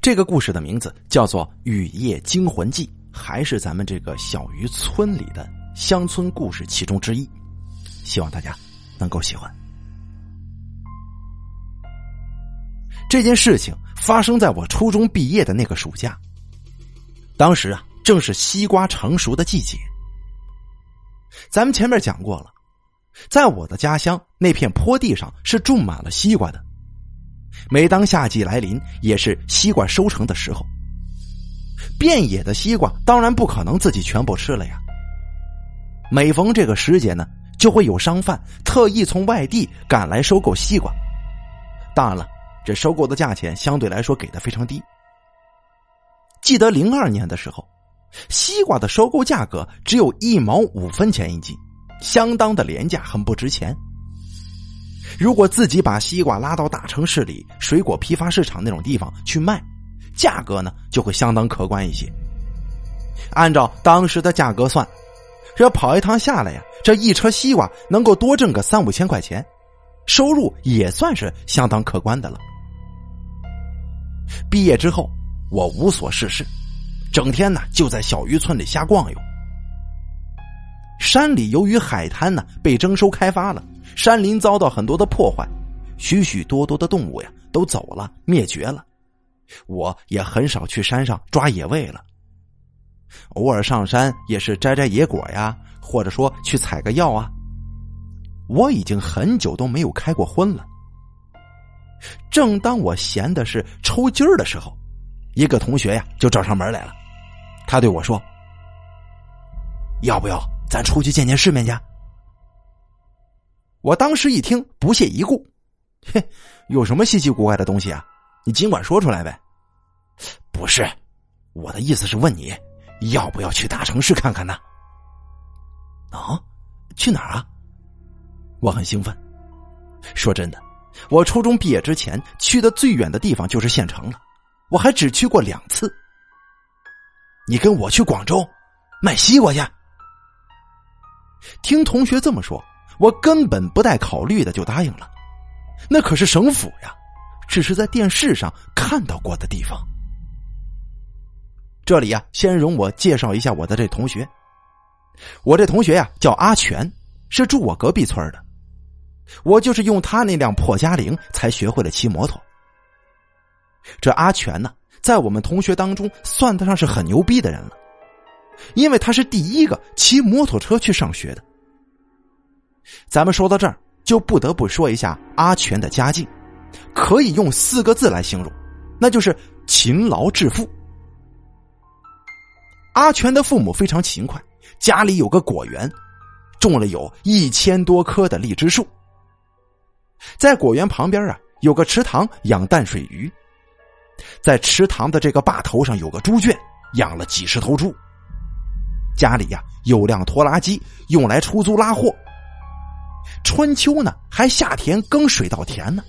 这个故事的名字叫做《雨夜惊魂记》，还是咱们这个小渔村里的乡村故事其中之一。希望大家能够喜欢。这件事情发生在我初中毕业的那个暑假，当时啊，正是西瓜成熟的季节。咱们前面讲过了，在我的家乡那片坡地上是种满了西瓜的。每当夏季来临，也是西瓜收成的时候。遍野的西瓜当然不可能自己全部吃了呀。每逢这个时节呢，就会有商贩特意从外地赶来收购西瓜。当然了，这收购的价钱相对来说给的非常低。记得零二年的时候，西瓜的收购价格只有一毛五分钱一斤，相当的廉价，很不值钱。如果自己把西瓜拉到大城市里水果批发市场那种地方去卖，价格呢就会相当可观一些。按照当时的价格算，这跑一趟下来呀，这一车西瓜能够多挣个三五千块钱，收入也算是相当可观的了。毕业之后，我无所事事，整天呢就在小渔村里瞎逛悠。山里由于海滩呢被征收开发了。山林遭到很多的破坏，许许多多的动物呀都走了，灭绝了。我也很少去山上抓野味了，偶尔上山也是摘摘野果呀，或者说去采个药啊。我已经很久都没有开过荤了。正当我闲的是抽筋儿的时候，一个同学呀就找上门来了。他对我说：“要不要咱出去见见世面去？”我当时一听，不屑一顾，嘿，有什么稀奇古怪的东西啊？你尽管说出来呗。不是，我的意思是问你，要不要去大城市看看呢？啊，去哪儿啊？我很兴奋。说真的，我初中毕业之前去的最远的地方就是县城了，我还只去过两次。你跟我去广州卖西瓜去？听同学这么说。我根本不带考虑的就答应了，那可是省府呀，只是在电视上看到过的地方。这里呀，先容我介绍一下我的这同学。我这同学呀叫阿全，是住我隔壁村的。我就是用他那辆破嘉陵才学会了骑摩托。这阿全呢，在我们同学当中算得上是很牛逼的人了，因为他是第一个骑摩托车去上学的。咱们说到这儿，就不得不说一下阿全的家境，可以用四个字来形容，那就是勤劳致富。阿全的父母非常勤快，家里有个果园，种了有一千多棵的荔枝树。在果园旁边啊，有个池塘养淡水鱼，在池塘的这个坝头上有个猪圈，养了几十头猪。家里呀有辆拖拉机，用来出租拉货。春秋呢，还下田耕水稻田呢。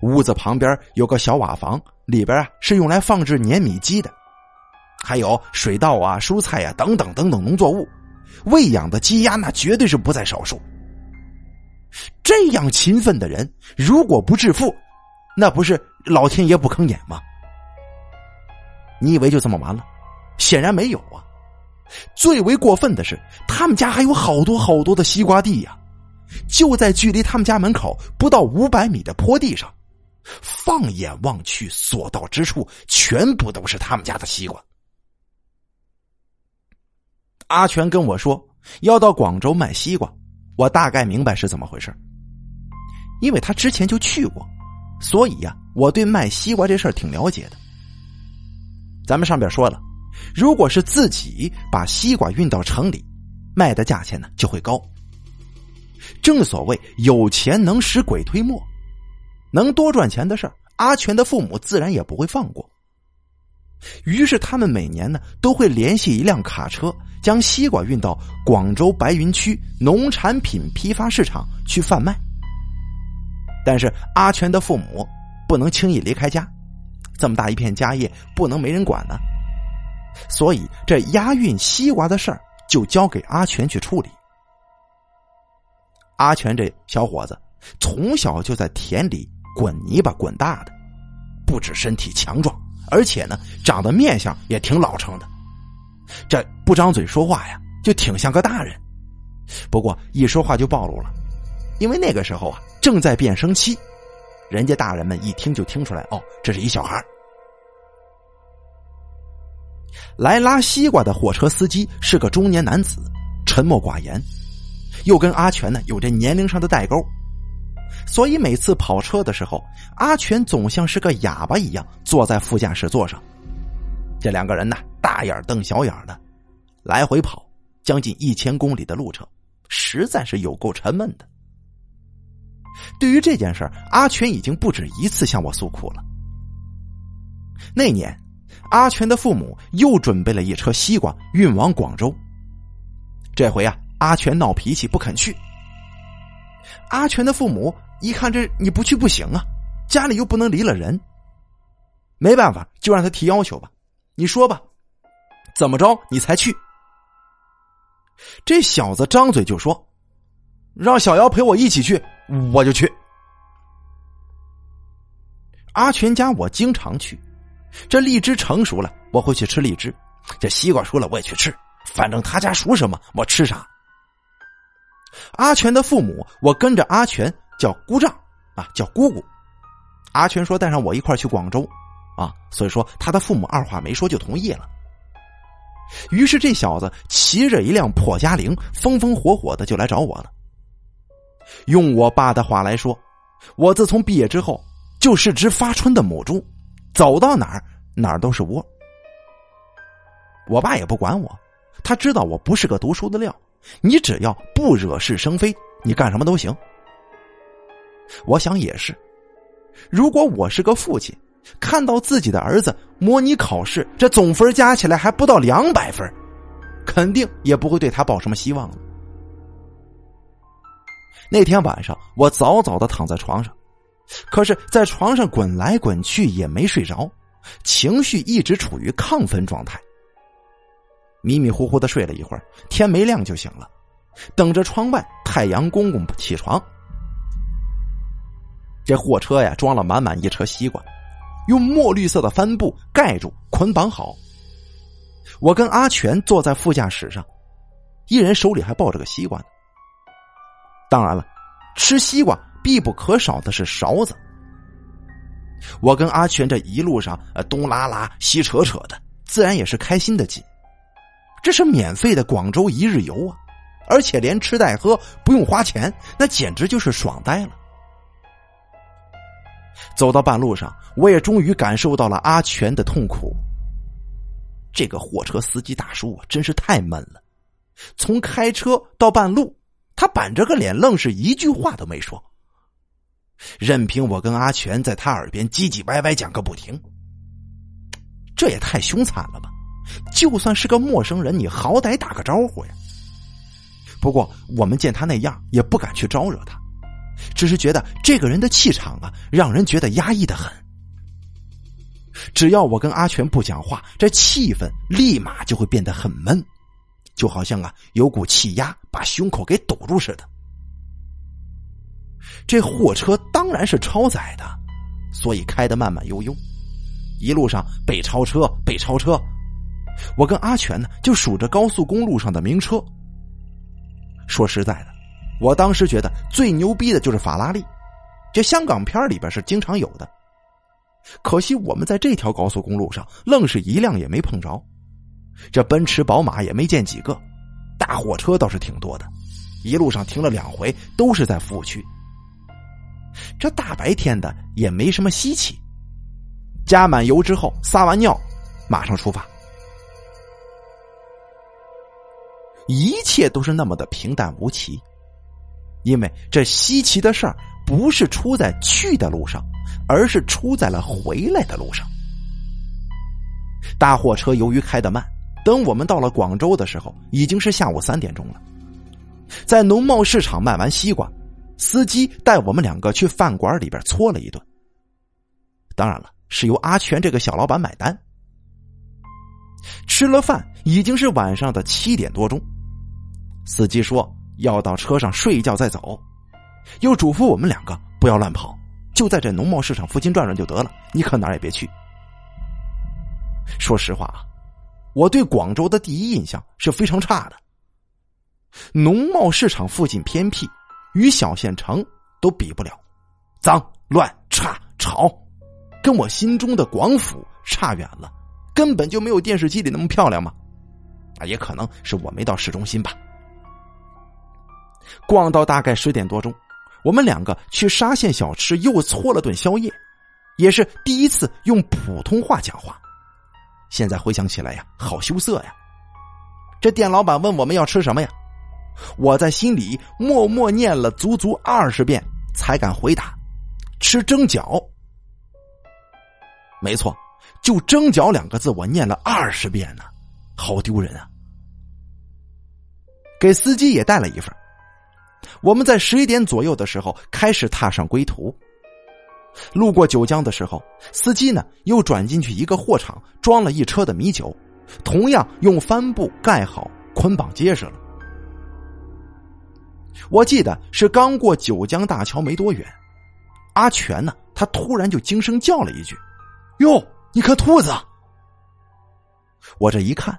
屋子旁边有个小瓦房，里边啊是用来放置碾米机的，还有水稻啊、蔬菜啊等等等等农作物，喂养的鸡鸭那绝对是不在少数。这样勤奋的人，如果不致富，那不是老天爷不坑眼吗？你以为就这么完了？显然没有啊。最为过分的是，他们家还有好多好多的西瓜地呀，就在距离他们家门口不到五百米的坡地上，放眼望去，所到之处全部都是他们家的西瓜。阿全跟我说要到广州卖西瓜，我大概明白是怎么回事，因为他之前就去过，所以呀，我对卖西瓜这事儿挺了解的。咱们上边说了。如果是自己把西瓜运到城里，卖的价钱呢就会高。正所谓有钱能使鬼推磨，能多赚钱的事儿，阿全的父母自然也不会放过。于是他们每年呢都会联系一辆卡车，将西瓜运到广州白云区农产品批发市场去贩卖。但是阿全的父母不能轻易离开家，这么大一片家业不能没人管呢。所以，这押运西瓜的事儿就交给阿全去处理。阿全这小伙子从小就在田里滚泥巴滚大的，不止身体强壮，而且呢，长得面相也挺老成的。这不张嘴说话呀，就挺像个大人。不过一说话就暴露了，因为那个时候啊，正在变声期，人家大人们一听就听出来，哦，这是一小孩。来拉西瓜的货车司机是个中年男子，沉默寡言，又跟阿全呢有着年龄上的代沟，所以每次跑车的时候，阿全总像是个哑巴一样坐在副驾驶座上。这两个人呢，大眼瞪小眼的，来回跑将近一千公里的路程，实在是有够沉闷的。对于这件事阿全已经不止一次向我诉苦了。那年。阿全的父母又准备了一车西瓜运往广州。这回啊，阿全闹脾气不肯去。阿全的父母一看这你不去不行啊，家里又不能离了人，没办法，就让他提要求吧。你说吧，怎么着你才去？这小子张嘴就说：“让小姚陪我一起去，我就去。”阿全家我经常去。这荔枝成熟了，我会去吃荔枝；这西瓜熟了，我也去吃。反正他家熟什么，我吃啥。阿全的父母，我跟着阿全叫姑丈啊，叫姑姑。阿全说带上我一块去广州，啊，所以说他的父母二话没说就同意了。于是这小子骑着一辆破嘉陵，风风火火的就来找我了。用我爸的话来说，我自从毕业之后就是只发春的母猪。走到哪儿哪儿都是窝。我爸也不管我，他知道我不是个读书的料，你只要不惹是生非，你干什么都行。我想也是，如果我是个父亲，看到自己的儿子模拟考试这总分加起来还不到两百分，肯定也不会对他抱什么希望了。那天晚上，我早早的躺在床上。可是，在床上滚来滚去也没睡着，情绪一直处于亢奋状态。迷迷糊糊的睡了一会儿，天没亮就醒了，等着窗外太阳公公起床。这货车呀，装了满满一车西瓜，用墨绿色的帆布盖住，捆绑好。我跟阿全坐在副驾驶上，一人手里还抱着个西瓜呢。当然了，吃西瓜。必不可少的是勺子。我跟阿全这一路上呃东拉拉西扯扯的，自然也是开心的紧。这是免费的广州一日游啊，而且连吃带喝不用花钱，那简直就是爽呆了。走到半路上，我也终于感受到了阿全的痛苦。这个货车司机大叔啊，真是太闷了。从开车到半路，他板着个脸，愣是一句话都没说。任凭我跟阿全在他耳边唧唧歪歪讲个不停，这也太凶残了吧！就算是个陌生人，你好歹打个招呼呀。不过我们见他那样，也不敢去招惹他，只是觉得这个人的气场啊，让人觉得压抑的很。只要我跟阿全不讲话，这气氛立马就会变得很闷，就好像啊有股气压把胸口给堵住似的。这货车当然是超载的，所以开得慢慢悠悠，一路上被超车，被超车。我跟阿全呢，就数着高速公路上的名车。说实在的，我当时觉得最牛逼的就是法拉利，这香港片里边是经常有的。可惜我们在这条高速公路上，愣是一辆也没碰着。这奔驰、宝马也没见几个，大货车倒是挺多的。一路上停了两回，都是在服务区。这大白天的也没什么稀奇，加满油之后撒完尿，马上出发。一切都是那么的平淡无奇，因为这稀奇的事儿不是出在去的路上，而是出在了回来的路上。大货车由于开得慢，等我们到了广州的时候，已经是下午三点钟了。在农贸市场卖完西瓜。司机带我们两个去饭馆里边搓了一顿，当然了，是由阿全这个小老板买单。吃了饭，已经是晚上的七点多钟。司机说要到车上睡一觉再走，又嘱咐我们两个不要乱跑，就在这农贸市场附近转转就得了，你可哪儿也别去。说实话啊，我对广州的第一印象是非常差的。农贸市场附近偏僻，与小县城都比不了，脏乱差吵，跟我心中的广府差远了，根本就没有电视机里那么漂亮嘛。啊，也可能是我没到市中心吧。逛到大概十点多钟，我们两个去沙县小吃又搓了顿宵夜，也是第一次用普通话讲话。现在回想起来呀，好羞涩呀。这店老板问我们要吃什么呀？我在心里默默念了足足二十遍，才敢回答：“吃蒸饺。”没错，就“蒸饺”两个字，我念了二十遍呢，好丢人啊！给司机也带了一份。我们在十一点左右的时候开始踏上归途。路过九江的时候，司机呢又转进去一个货场，装了一车的米酒，同样用帆布盖好，捆绑结实了。我记得是刚过九江大桥没多远，阿全呢，他突然就惊声叫了一句：“哟，你看兔子！”我这一看，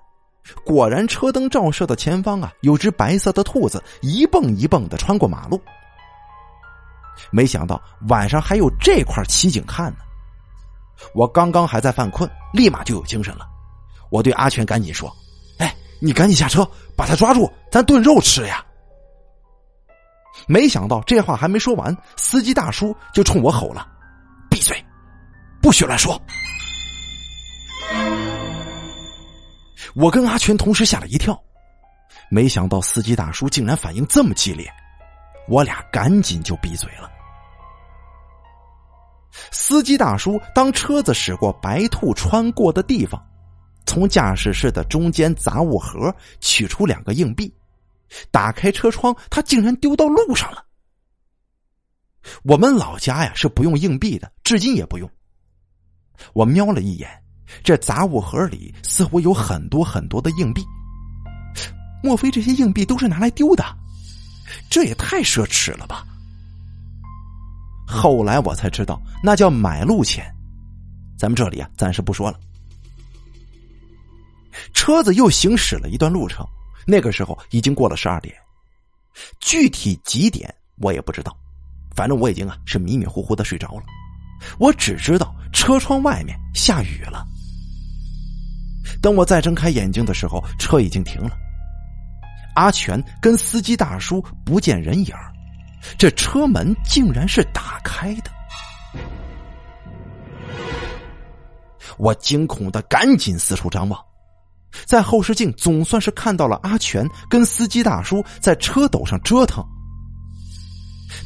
果然车灯照射的前方啊，有只白色的兔子一蹦一蹦的穿过马路。没想到晚上还有这块奇景看呢！我刚刚还在犯困，立马就有精神了。我对阿全赶紧说：“哎，你赶紧下车，把他抓住，咱炖肉吃呀！”没想到这话还没说完，司机大叔就冲我吼了：“闭嘴，不许乱说！”我跟阿全同时吓了一跳，没想到司机大叔竟然反应这么激烈，我俩赶紧就闭嘴了。司机大叔当车子驶过白兔穿过的地方，从驾驶室的中间杂物盒取出两个硬币。打开车窗，他竟然丢到路上了。我们老家呀是不用硬币的，至今也不用。我瞄了一眼，这杂物盒里似乎有很多很多的硬币，莫非这些硬币都是拿来丢的？这也太奢侈了吧！后来我才知道，那叫买路钱。咱们这里啊，暂时不说了。车子又行驶了一段路程。那个时候已经过了十二点，具体几点我也不知道，反正我已经啊是迷迷糊糊的睡着了。我只知道车窗外面下雨了。等我再睁开眼睛的时候，车已经停了。阿全跟司机大叔不见人影这车门竟然是打开的。我惊恐的赶紧四处张望。在后视镜总算是看到了阿全跟司机大叔在车斗上折腾，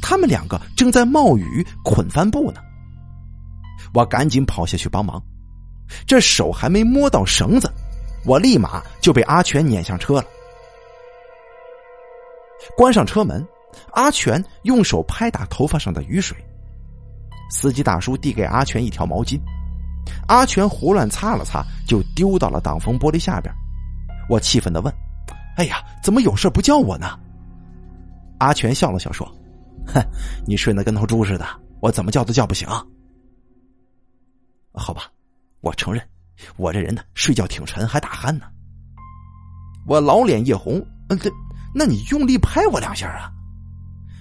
他们两个正在冒雨捆帆布呢。我赶紧跑下去帮忙，这手还没摸到绳子，我立马就被阿全撵向车了。关上车门，阿全用手拍打头发上的雨水，司机大叔递给阿全一条毛巾。阿全胡乱擦了擦，就丢到了挡风玻璃下边。我气愤的问：“哎呀，怎么有事不叫我呢？”阿全笑了笑说：“哼，你睡得跟头猪似的，我怎么叫都叫不醒。”好吧，我承认，我这人呢，睡觉挺沉，还打鼾呢。我老脸一红，嗯，对，那你用力拍我两下啊？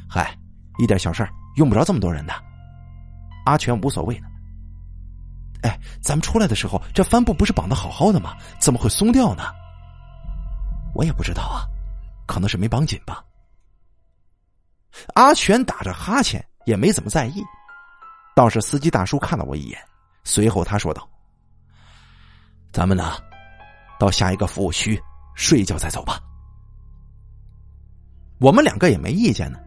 嗨，一点小事用不着这么多人的。阿全无所谓呢。哎，咱们出来的时候，这帆布不是绑的好好的吗？怎么会松掉呢？我也不知道啊，可能是没绑紧吧。阿全打着哈欠，也没怎么在意。倒是司机大叔看了我一眼，随后他说道：“咱们呢，到下一个服务区睡一觉再走吧。”我们两个也没意见呢，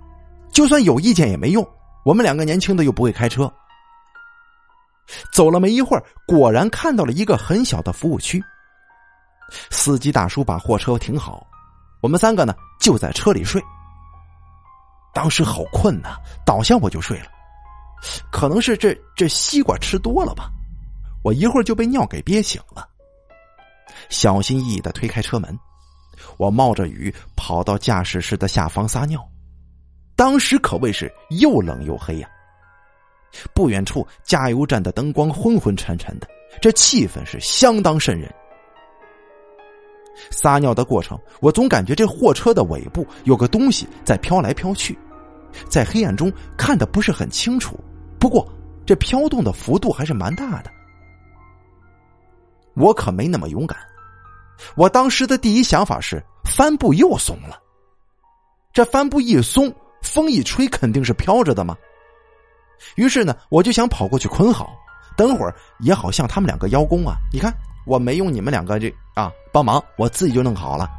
就算有意见也没用，我们两个年轻的又不会开车。走了没一会儿，果然看到了一个很小的服务区。司机大叔把货车停好，我们三个呢就在车里睡。当时好困呐，倒下我就睡了。可能是这这西瓜吃多了吧，我一会儿就被尿给憋醒了。小心翼翼的推开车门，我冒着雨跑到驾驶室的下方撒尿。当时可谓是又冷又黑呀。不远处加油站的灯光昏昏沉沉的，这气氛是相当瘆人。撒尿的过程，我总感觉这货车的尾部有个东西在飘来飘去，在黑暗中看的不是很清楚，不过这飘动的幅度还是蛮大的。我可没那么勇敢，我当时的第一想法是帆布又松了。这帆布一松，风一吹，肯定是飘着的嘛。于是呢，我就想跑过去捆好，等会儿也好向他们两个邀功啊！你看，我没用你们两个这啊帮忙，我自己就弄好了。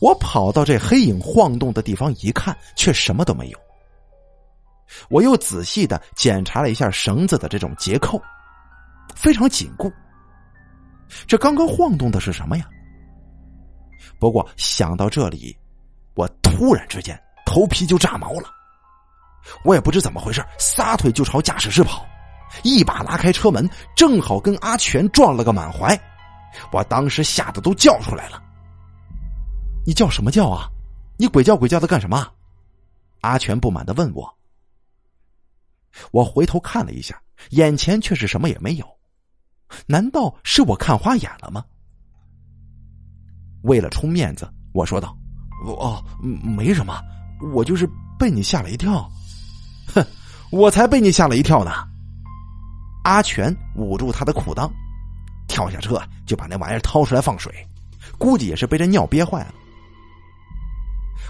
我跑到这黑影晃动的地方一看，却什么都没有。我又仔细的检查了一下绳子的这种结扣。非常紧固。这刚刚晃动的是什么呀？不过想到这里，我突然之间头皮就炸毛了。我也不知怎么回事，撒腿就朝驾驶室跑，一把拉开车门，正好跟阿全撞了个满怀。我当时吓得都叫出来了。你叫什么叫啊？你鬼叫鬼叫的干什么？阿全不满的问我。我回头看了一下，眼前却是什么也没有。难道是我看花眼了吗？为了充面子，我说道：“哦，没什么，我就是被你吓了一跳。”哼，我才被你吓了一跳呢！阿全捂住他的裤裆，跳下车就把那玩意儿掏出来放水，估计也是被这尿憋坏了。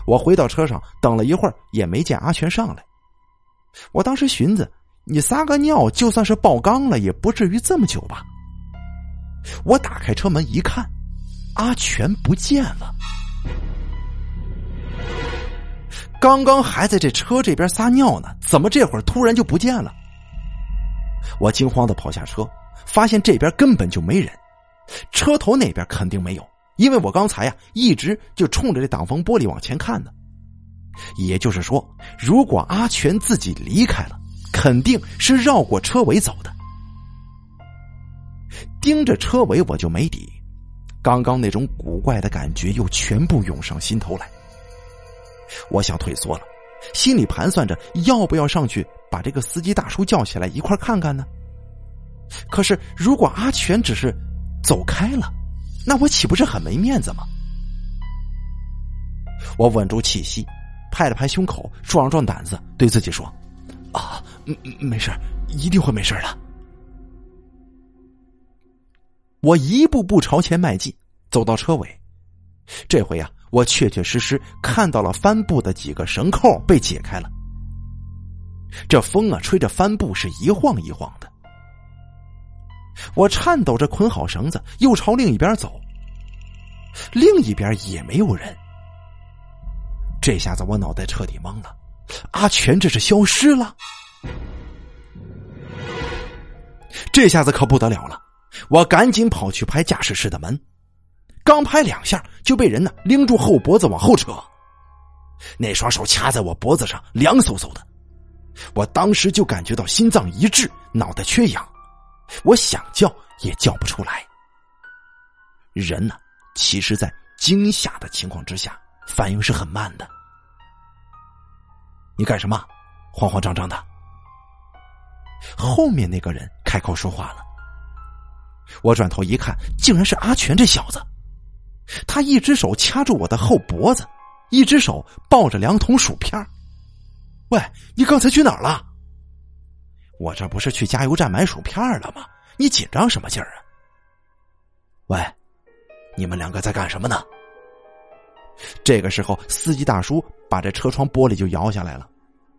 我回到车上等了一会儿，也没见阿全上来。我当时寻思，你撒个尿就算是爆缸了，也不至于这么久吧？我打开车门一看，阿全不见了。刚刚还在这车这边撒尿呢，怎么这会儿突然就不见了？我惊慌的跑下车，发现这边根本就没人，车头那边肯定没有，因为我刚才呀一直就冲着这挡风玻璃往前看呢。也就是说，如果阿全自己离开了，肯定是绕过车尾走的。盯着车尾，我就没底。刚刚那种古怪的感觉又全部涌上心头来。我想退缩了，心里盘算着要不要上去把这个司机大叔叫起来一块看看呢？可是如果阿全只是走开了，那我岂不是很没面子吗？我稳住气息，拍了拍胸口，壮了壮胆子，对自己说：“啊，没事一定会没事的。”我一步步朝前迈进，走到车尾。这回呀，我确确实实看到了帆布的几个绳扣被解开了。这风啊，吹着帆布是一晃一晃的。我颤抖着捆好绳子，又朝另一边走。另一边也没有人。这下子我脑袋彻底懵了。阿全这是消失了？这下子可不得了了。我赶紧跑去拍驾驶室的门，刚拍两下就被人呢拎住后脖子往后扯，那双手掐在我脖子上，凉飕飕的。我当时就感觉到心脏一滞，脑袋缺氧，我想叫也叫不出来。人呢，其实，在惊吓的情况之下，反应是很慢的。你干什么？慌慌张张的。后面那个人开口说话了。我转头一看，竟然是阿全这小子。他一只手掐住我的后脖子，一只手抱着两桶薯片喂，你刚才去哪儿了？我这不是去加油站买薯片了吗？你紧张什么劲儿啊？喂，你们两个在干什么呢？这个时候，司机大叔把这车窗玻璃就摇下来了。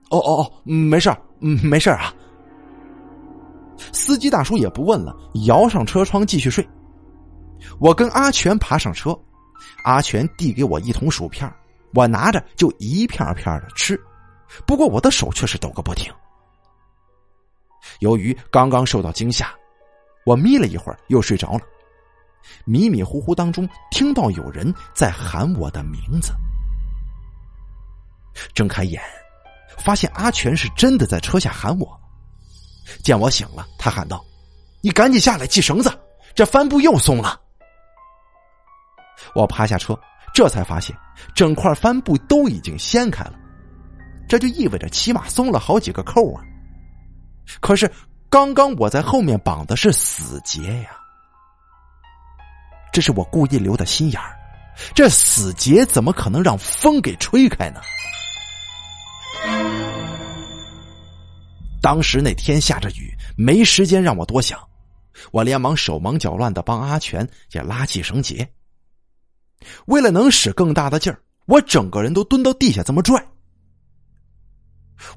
哦哦哦，没事儿，嗯，没事儿啊。司机大叔也不问了，摇上车窗继续睡。我跟阿全爬上车，阿全递给我一桶薯片，我拿着就一片片的吃，不过我的手却是抖个不停。由于刚刚受到惊吓，我眯了一会儿又睡着了，迷迷糊糊当中听到有人在喊我的名字，睁开眼，发现阿全是真的在车下喊我。见我醒了，他喊道：“你赶紧下来系绳子，这帆布又松了。”我爬下车，这才发现整块帆布都已经掀开了，这就意味着起码松了好几个扣啊。可是刚刚我在后面绑的是死结呀，这是我故意留的心眼儿。这死结怎么可能让风给吹开呢？当时那天下着雨，没时间让我多想，我连忙手忙脚乱的帮阿全也拉起绳结。为了能使更大的劲儿，我整个人都蹲到地下这么拽。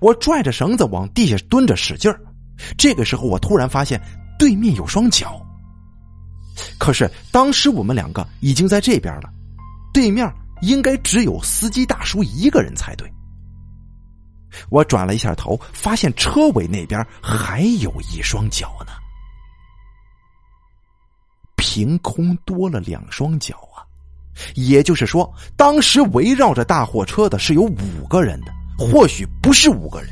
我拽着绳子往地下蹲着使劲儿，这个时候我突然发现对面有双脚。可是当时我们两个已经在这边了，对面应该只有司机大叔一个人才对。我转了一下头，发现车尾那边还有一双脚呢，凭空多了两双脚啊！也就是说，当时围绕着大货车的是有五个人的，或许不是五个人。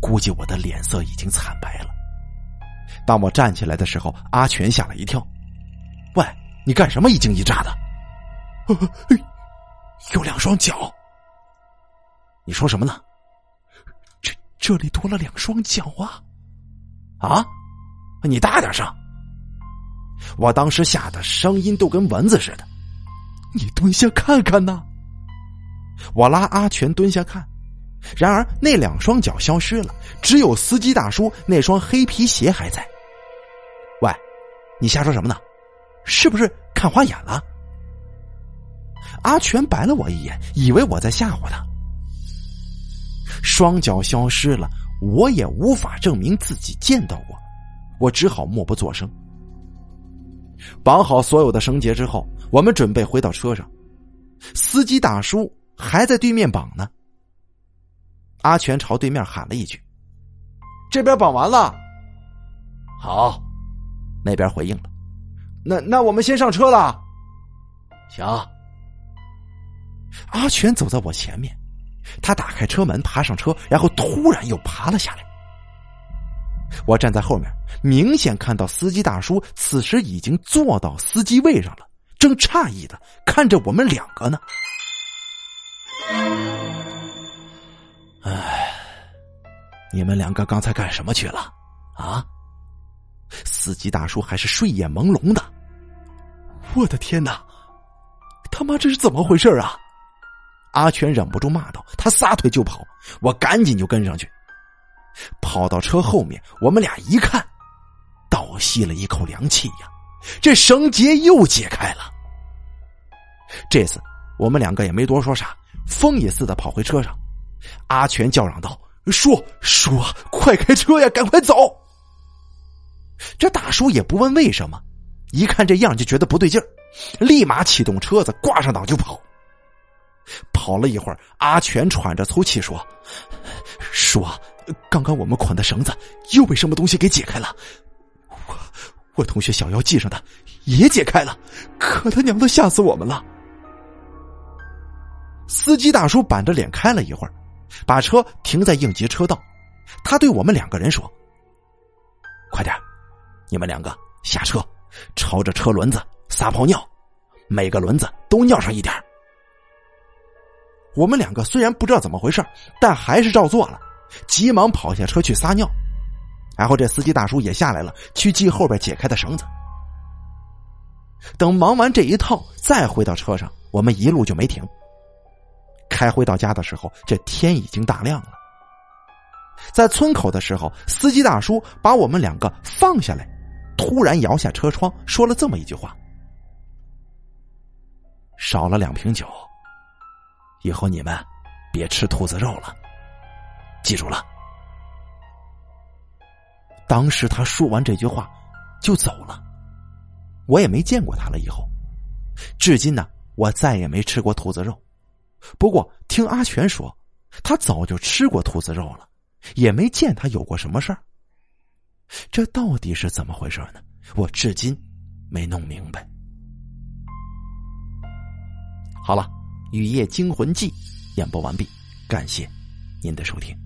估计我的脸色已经惨白了。当我站起来的时候，阿全吓了一跳：“喂，你干什么？一惊一乍的？有两双脚。”你说什么呢？这这里多了两双脚啊！啊，你大点声！我当时吓得声音都跟蚊子似的。你蹲下看看呐！我拉阿全蹲下看，然而那两双脚消失了，只有司机大叔那双黑皮鞋还在。喂，你瞎说什么呢？是不是看花眼了？阿全白了我一眼，以为我在吓唬他。双脚消失了，我也无法证明自己见到过，我只好默不作声。绑好所有的绳结之后，我们准备回到车上。司机大叔还在对面绑呢。阿全朝对面喊了一句：“这边绑完了。”好，那边回应了。那那我们先上车了。行。阿全走在我前面。他打开车门，爬上车，然后突然又爬了下来。我站在后面，明显看到司机大叔此时已经坐到司机位上了，正诧异的看着我们两个呢。哎，你们两个刚才干什么去了？啊？司机大叔还是睡眼朦胧的。我的天哪！他妈这是怎么回事啊？阿全忍不住骂道：“他撒腿就跑，我赶紧就跟上去。跑到车后面，我们俩一看，倒吸了一口凉气呀！这绳结又解开了。这次我们两个也没多说啥，疯也似的跑回车上。阿全叫嚷道：‘叔叔，快开车呀，赶快走！’这大叔也不问为什么，一看这样就觉得不对劲儿，立马启动车子，挂上档就跑。”跑了一会儿，阿全喘着粗气说：“叔，刚刚我们捆的绳子又被什么东西给解开了。我我同学小妖系上的也解开了，可他娘的吓死我们了！”司机大叔板着脸开了一会儿，把车停在应急车道。他对我们两个人说：“快点，你们两个下车，朝着车轮子撒泡尿，每个轮子都尿上一点。”我们两个虽然不知道怎么回事，但还是照做了，急忙跑下车去撒尿。然后这司机大叔也下来了，去系后边解开的绳子。等忙完这一套，再回到车上，我们一路就没停。开回到家的时候，这天已经大亮了。在村口的时候，司机大叔把我们两个放下来，突然摇下车窗，说了这么一句话：“少了两瓶酒。”以后你们别吃兔子肉了，记住了。当时他说完这句话就走了，我也没见过他了。以后，至今呢，我再也没吃过兔子肉。不过听阿全说，他早就吃过兔子肉了，也没见他有过什么事儿。这到底是怎么回事呢？我至今没弄明白。好了。《雨夜惊魂记》演播完毕，感谢您的收听。